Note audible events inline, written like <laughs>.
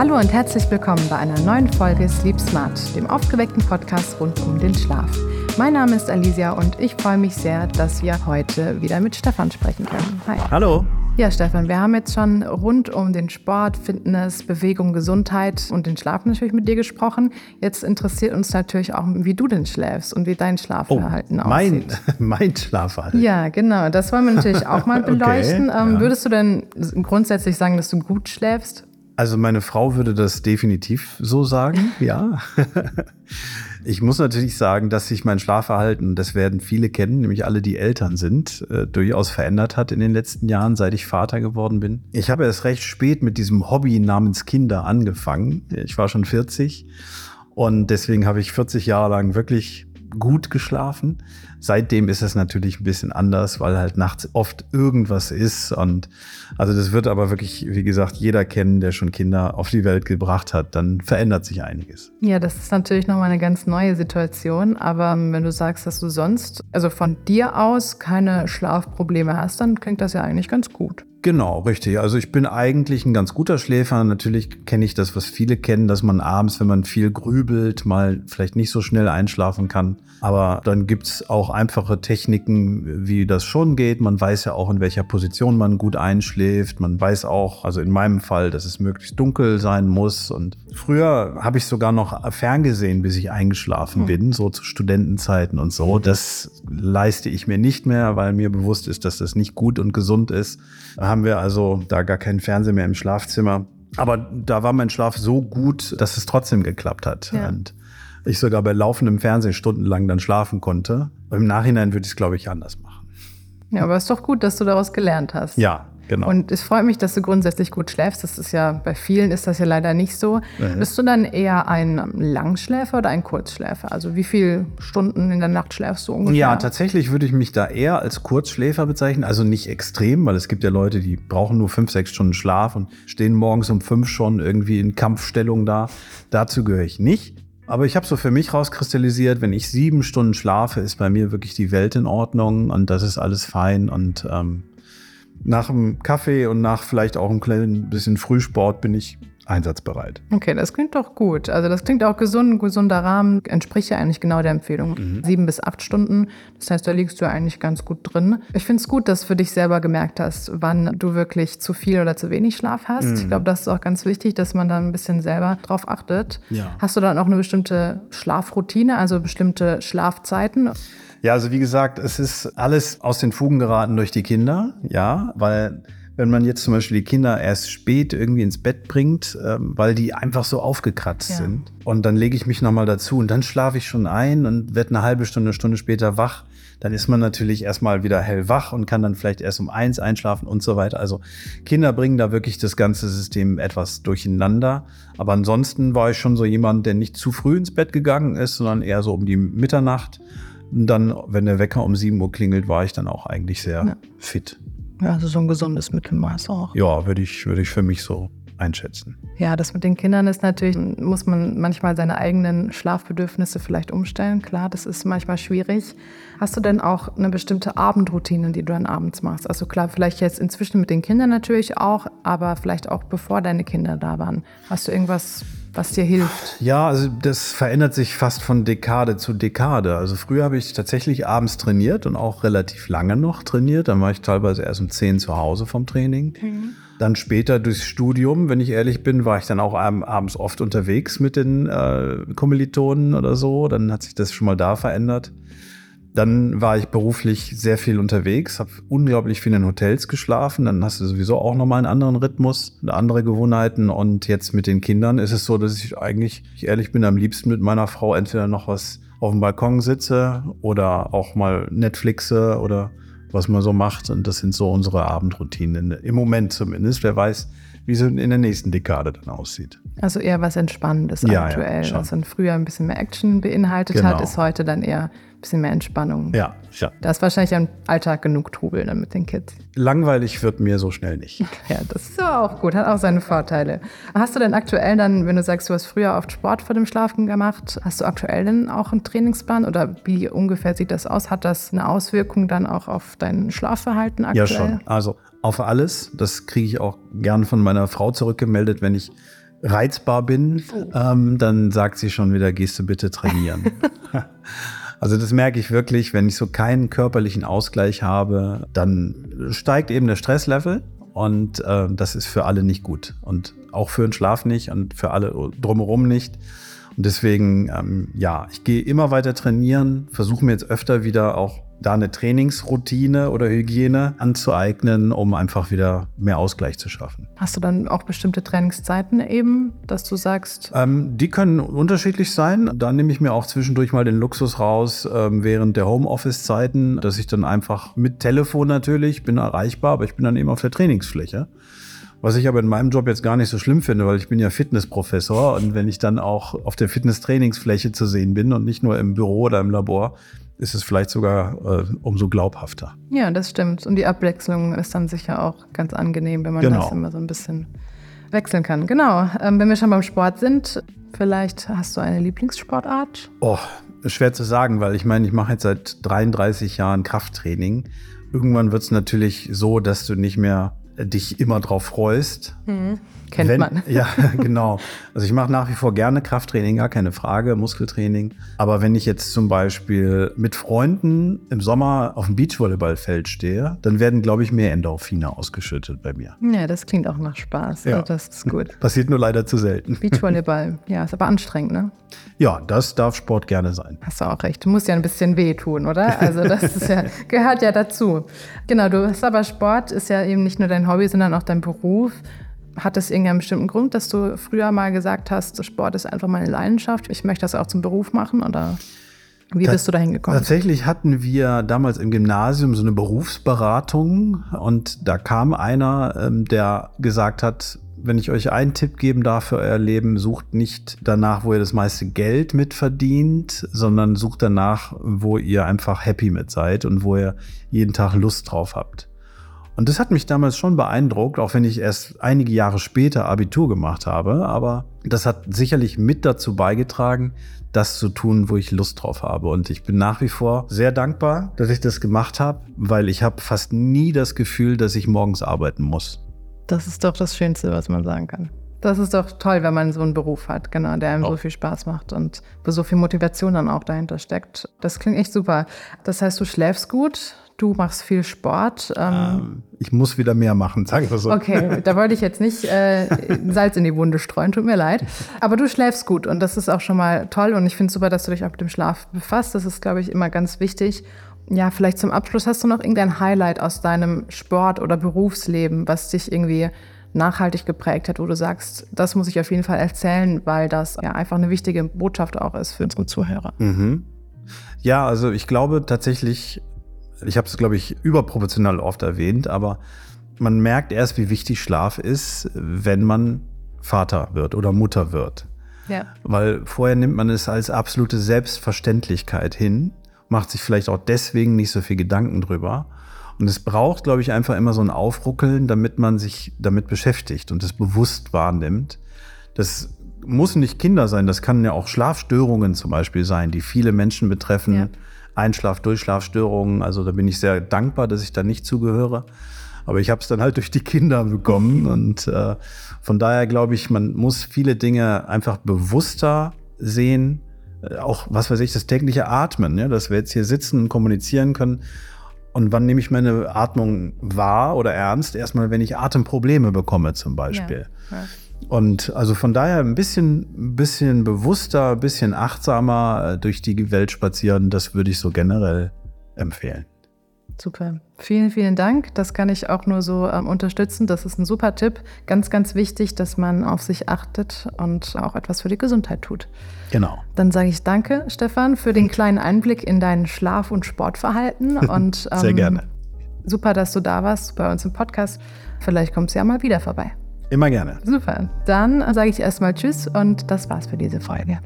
Hallo und herzlich willkommen bei einer neuen Folge Sleep Smart, dem aufgeweckten Podcast rund um den Schlaf. Mein Name ist Alicia und ich freue mich sehr, dass wir heute wieder mit Stefan sprechen können. Hi. Hallo. Ja, Stefan, wir haben jetzt schon rund um den Sport, Fitness, Bewegung, Gesundheit und den Schlaf natürlich mit dir gesprochen. Jetzt interessiert uns natürlich auch, wie du denn schläfst und wie dein Schlafverhalten oh, mein, aussieht. <laughs> Mein Schlafverhalten. Ja, genau. Das wollen wir natürlich auch mal <laughs> beleuchten. okay, ähm, ja. Würdest du denn grundsätzlich sagen, dass du gut schläfst? Also meine Frau würde das definitiv so sagen, <laughs> ja. Ich muss natürlich sagen, dass sich mein Schlafverhalten, das werden viele kennen, nämlich alle, die Eltern sind, äh, durchaus verändert hat in den letzten Jahren, seit ich Vater geworden bin. Ich habe erst recht spät mit diesem Hobby namens Kinder angefangen. Ich war schon 40 und deswegen habe ich 40 Jahre lang wirklich gut geschlafen. Seitdem ist es natürlich ein bisschen anders, weil halt nachts oft irgendwas ist. Und also das wird aber wirklich, wie gesagt, jeder kennen, der schon Kinder auf die Welt gebracht hat. Dann verändert sich einiges. Ja, das ist natürlich nochmal eine ganz neue Situation. Aber wenn du sagst, dass du sonst, also von dir aus keine Schlafprobleme hast, dann klingt das ja eigentlich ganz gut. Genau, richtig. Also ich bin eigentlich ein ganz guter Schläfer. Natürlich kenne ich das, was viele kennen, dass man abends, wenn man viel grübelt, mal vielleicht nicht so schnell einschlafen kann. Aber dann gibt's auch einfache Techniken, wie das schon geht. Man weiß ja auch, in welcher Position man gut einschläft. Man weiß auch, also in meinem Fall, dass es möglichst dunkel sein muss. Und früher habe ich sogar noch ferngesehen, bis ich eingeschlafen hm. bin, so zu Studentenzeiten und so. Das leiste ich mir nicht mehr, weil mir bewusst ist, dass das nicht gut und gesund ist haben wir also da gar keinen Fernseher mehr im Schlafzimmer. Aber da war mein Schlaf so gut, dass es trotzdem geklappt hat. Ja. Und ich sogar bei laufendem Fernsehen stundenlang dann schlafen konnte. Im Nachhinein würde ich es, glaube ich, anders machen. Ja, aber es ist doch gut, dass du daraus gelernt hast. Ja, Genau. Und es freut mich, dass du grundsätzlich gut schläfst. Das ist ja, bei vielen ist das ja leider nicht so. Mhm. Bist du dann eher ein Langschläfer oder ein Kurzschläfer? Also wie viele Stunden in der Nacht schläfst du ungefähr? Ja, tatsächlich würde ich mich da eher als Kurzschläfer bezeichnen. Also nicht extrem, weil es gibt ja Leute, die brauchen nur fünf, sechs Stunden Schlaf und stehen morgens um fünf schon irgendwie in Kampfstellung da. Dazu gehöre ich nicht. Aber ich habe so für mich rauskristallisiert, wenn ich sieben Stunden schlafe, ist bei mir wirklich die Welt in Ordnung und das ist alles fein und ähm, nach dem Kaffee und nach vielleicht auch ein kleinen bisschen Frühsport bin ich einsatzbereit. Okay, das klingt doch gut. Also das klingt auch gesund, ein gesunder Rahmen, entspricht ja eigentlich genau der Empfehlung. Mhm. Sieben bis acht Stunden. Das heißt, da liegst du eigentlich ganz gut drin. Ich finde es gut, dass du für dich selber gemerkt hast, wann du wirklich zu viel oder zu wenig Schlaf hast. Mhm. Ich glaube, das ist auch ganz wichtig, dass man da ein bisschen selber drauf achtet. Ja. Hast du dann auch eine bestimmte Schlafroutine, also bestimmte Schlafzeiten? Ja, also wie gesagt, es ist alles aus den Fugen geraten durch die Kinder, ja, weil wenn man jetzt zum Beispiel die Kinder erst spät irgendwie ins Bett bringt, ähm, weil die einfach so aufgekratzt ja. sind. Und dann lege ich mich nochmal dazu und dann schlafe ich schon ein und werde eine halbe Stunde, eine Stunde später wach. Dann ist man natürlich erstmal wieder hellwach und kann dann vielleicht erst um eins einschlafen und so weiter. Also Kinder bringen da wirklich das ganze System etwas durcheinander. Aber ansonsten war ich schon so jemand, der nicht zu früh ins Bett gegangen ist, sondern eher so um die Mitternacht dann, wenn der Wecker um 7 Uhr klingelt, war ich dann auch eigentlich sehr ja. fit. Ja, also so ein gesundes Mittelmaß auch. Ja, würde ich, würde ich für mich so einschätzen. Ja, das mit den Kindern ist natürlich, muss man manchmal seine eigenen Schlafbedürfnisse vielleicht umstellen. Klar, das ist manchmal schwierig. Hast du denn auch eine bestimmte Abendroutine, die du dann abends machst? Also klar, vielleicht jetzt inzwischen mit den Kindern natürlich auch, aber vielleicht auch bevor deine Kinder da waren. Hast du irgendwas was dir hilft? Ja, also das verändert sich fast von Dekade zu Dekade. Also früher habe ich tatsächlich abends trainiert und auch relativ lange noch trainiert. Dann war ich teilweise erst um 10 zu Hause vom Training. Mhm. Dann später durchs Studium, wenn ich ehrlich bin, war ich dann auch abends oft unterwegs mit den äh, Kommilitonen oder so. Dann hat sich das schon mal da verändert. Dann war ich beruflich sehr viel unterwegs, habe unglaublich viel in Hotels geschlafen. Dann hast du sowieso auch nochmal einen anderen Rhythmus, andere Gewohnheiten. Und jetzt mit den Kindern ist es so, dass ich eigentlich, ich ehrlich bin, am liebsten mit meiner Frau entweder noch was auf dem Balkon sitze oder auch mal Netflixe oder was man so macht. Und das sind so unsere Abendroutinen, im Moment zumindest. Wer weiß, wie es in der nächsten Dekade dann aussieht. Also eher was Entspannendes ja, aktuell. Ja, was dann früher ein bisschen mehr Action beinhaltet genau. hat, ist heute dann eher bisschen mehr Entspannung. Ja, ja. Da ist wahrscheinlich am Alltag genug Trubel dann mit den Kids. Langweilig wird mir so schnell nicht. <laughs> Ja, das ist auch gut, hat auch seine Vorteile. Hast du denn aktuell dann, wenn du sagst, du hast früher oft Sport vor dem Schlafen gemacht, hast du aktuell denn auch einen Trainingsplan oder wie ungefähr sieht das aus? Hat das eine Auswirkung dann auch auf dein Schlafverhalten aktuell? Ja, schon. Also auf alles. Das kriege ich auch gern von meiner Frau zurückgemeldet, wenn ich reizbar bin, ähm, dann sagt sie schon wieder, gehst du bitte trainieren. <laughs> <laughs> also das merke ich wirklich, wenn ich so keinen körperlichen Ausgleich habe, dann steigt eben der Stresslevel und äh, das ist für alle nicht gut und auch für den Schlaf nicht und für alle drumherum nicht. Und deswegen, ähm, ja, ich gehe immer weiter trainieren, versuche mir jetzt öfter wieder auch da eine Trainingsroutine oder Hygiene anzueignen, um einfach wieder mehr Ausgleich zu schaffen. Hast du dann auch bestimmte Trainingszeiten eben, dass du sagst? Ähm, die können unterschiedlich sein. Da nehme ich mir auch zwischendurch mal den Luxus raus ähm, während der Homeoffice-Zeiten, dass ich dann einfach mit Telefon natürlich bin erreichbar, aber ich bin dann eben auf der Trainingsfläche. Was ich aber in meinem Job jetzt gar nicht so schlimm finde, weil ich bin ja Fitnessprofessor und wenn ich dann auch auf der Fitnesstrainingsfläche zu sehen bin und nicht nur im Büro oder im Labor, ist es vielleicht sogar äh, umso glaubhafter. Ja, das stimmt. Und die Abwechslung ist dann sicher auch ganz angenehm, wenn man genau. das immer so ein bisschen wechseln kann. Genau. Ähm, wenn wir schon beim Sport sind, vielleicht hast du eine Lieblingssportart? Oh, schwer zu sagen, weil ich meine, ich mache jetzt seit 33 Jahren Krafttraining. Irgendwann wird es natürlich so, dass du nicht mehr dich immer drauf freust. Mhm. Kennt Wenn, man. Ja, <laughs> genau. Also ich mache nach wie vor gerne Krafttraining, gar keine Frage, Muskeltraining. Aber wenn ich jetzt zum Beispiel mit Freunden im Sommer auf dem Beachvolleyballfeld stehe, dann werden, glaube ich, mehr Endorphine ausgeschüttet bei mir. Ja, das klingt auch nach Spaß. Ja. Also das ist gut. <laughs> Passiert nur leider zu selten. Beachvolleyball, ja, ist aber anstrengend, ne? Ja, das darf Sport gerne sein. Hast du auch recht. Du musst ja ein bisschen wehtun, oder? Also das ja, <laughs> gehört ja dazu. Genau, du hast aber Sport, ist ja eben nicht nur dein Hobby, sondern auch dein Beruf. Hat das irgendeinen bestimmten Grund, dass du früher mal gesagt hast, Sport ist einfach meine Leidenschaft, ich möchte das auch zum Beruf machen oder wie bist du da hingekommen? Tatsächlich hatten wir damals im Gymnasium so eine Berufsberatung und da kam einer, ähm, der gesagt hat, wenn ich euch einen Tipp geben darf für euer Leben, sucht nicht danach, wo ihr das meiste Geld mit verdient, sondern sucht danach, wo ihr einfach happy mit seid und wo ihr jeden Tag Lust drauf habt. Und das hat mich damals schon beeindruckt, auch wenn ich erst einige Jahre später Abitur gemacht habe. Aber das hat sicherlich mit dazu beigetragen, das zu tun, wo ich Lust drauf habe. Und ich bin nach wie vor sehr dankbar, dass ich das gemacht habe, weil ich habe fast nie das Gefühl, dass ich morgens arbeiten muss. Das ist doch das Schönste, was man sagen kann. Das ist doch toll, wenn man so einen Beruf hat, genau, der einem oh. so viel Spaß macht und wo so viel Motivation dann auch dahinter steckt. Das klingt echt super. Das heißt, du schläfst gut, du machst viel Sport. Ähm, ähm ich muss wieder mehr machen, sagen wir so. Okay, da wollte ich jetzt nicht äh, Salz in die Wunde streuen, tut mir leid. Aber du schläfst gut und das ist auch schon mal toll und ich finde es super, dass du dich auch mit dem Schlaf befasst. Das ist, glaube ich, immer ganz wichtig. Ja, vielleicht zum Abschluss hast du noch irgendein Highlight aus deinem Sport- oder Berufsleben, was dich irgendwie nachhaltig geprägt hat, wo du sagst, das muss ich auf jeden Fall erzählen, weil das ja einfach eine wichtige Botschaft auch ist für unsere Zuhörer. Mhm. Ja, also ich glaube tatsächlich, ich habe es, glaube ich, überproportional oft erwähnt, aber man merkt erst, wie wichtig Schlaf ist, wenn man Vater wird oder Mutter wird. Ja. Weil vorher nimmt man es als absolute Selbstverständlichkeit hin, macht sich vielleicht auch deswegen nicht so viel Gedanken drüber. Und es braucht, glaube ich, einfach immer so ein Aufruckeln, damit man sich damit beschäftigt und es bewusst wahrnimmt. Das muss nicht Kinder sein, das kann ja auch Schlafstörungen zum Beispiel sein, die viele Menschen betreffen. Ja. Einschlaf-, Durchschlafstörungen. Also da bin ich sehr dankbar, dass ich da nicht zugehöre. Aber ich habe es dann halt durch die Kinder bekommen. Und äh, von daher glaube ich, man muss viele Dinge einfach bewusster sehen. Äh, auch, was weiß ich, das tägliche Atmen, ja, dass wir jetzt hier sitzen und kommunizieren können. Und wann nehme ich meine Atmung wahr oder ernst? Erstmal, wenn ich Atemprobleme bekomme, zum Beispiel. Ja, ja. Und also von daher ein bisschen, bisschen bewusster, ein bisschen achtsamer äh, durch die Welt spazieren, das würde ich so generell empfehlen. Super. Vielen, vielen Dank. Das kann ich auch nur so ähm, unterstützen. Das ist ein super Tipp. Ganz, ganz wichtig, dass man auf sich achtet und auch etwas für die Gesundheit tut. Genau. Dann sage ich danke, Stefan, für den kleinen Einblick in dein Schlaf- und Sportverhalten. <laughs> Und, ähm, Sehr gerne. Super, dass du da warst bei uns im Podcast. Vielleicht kommst du ja mal wieder vorbei. Immer gerne. Super. Dann sage ich erstmal Tschüss und das war's für diese Folge.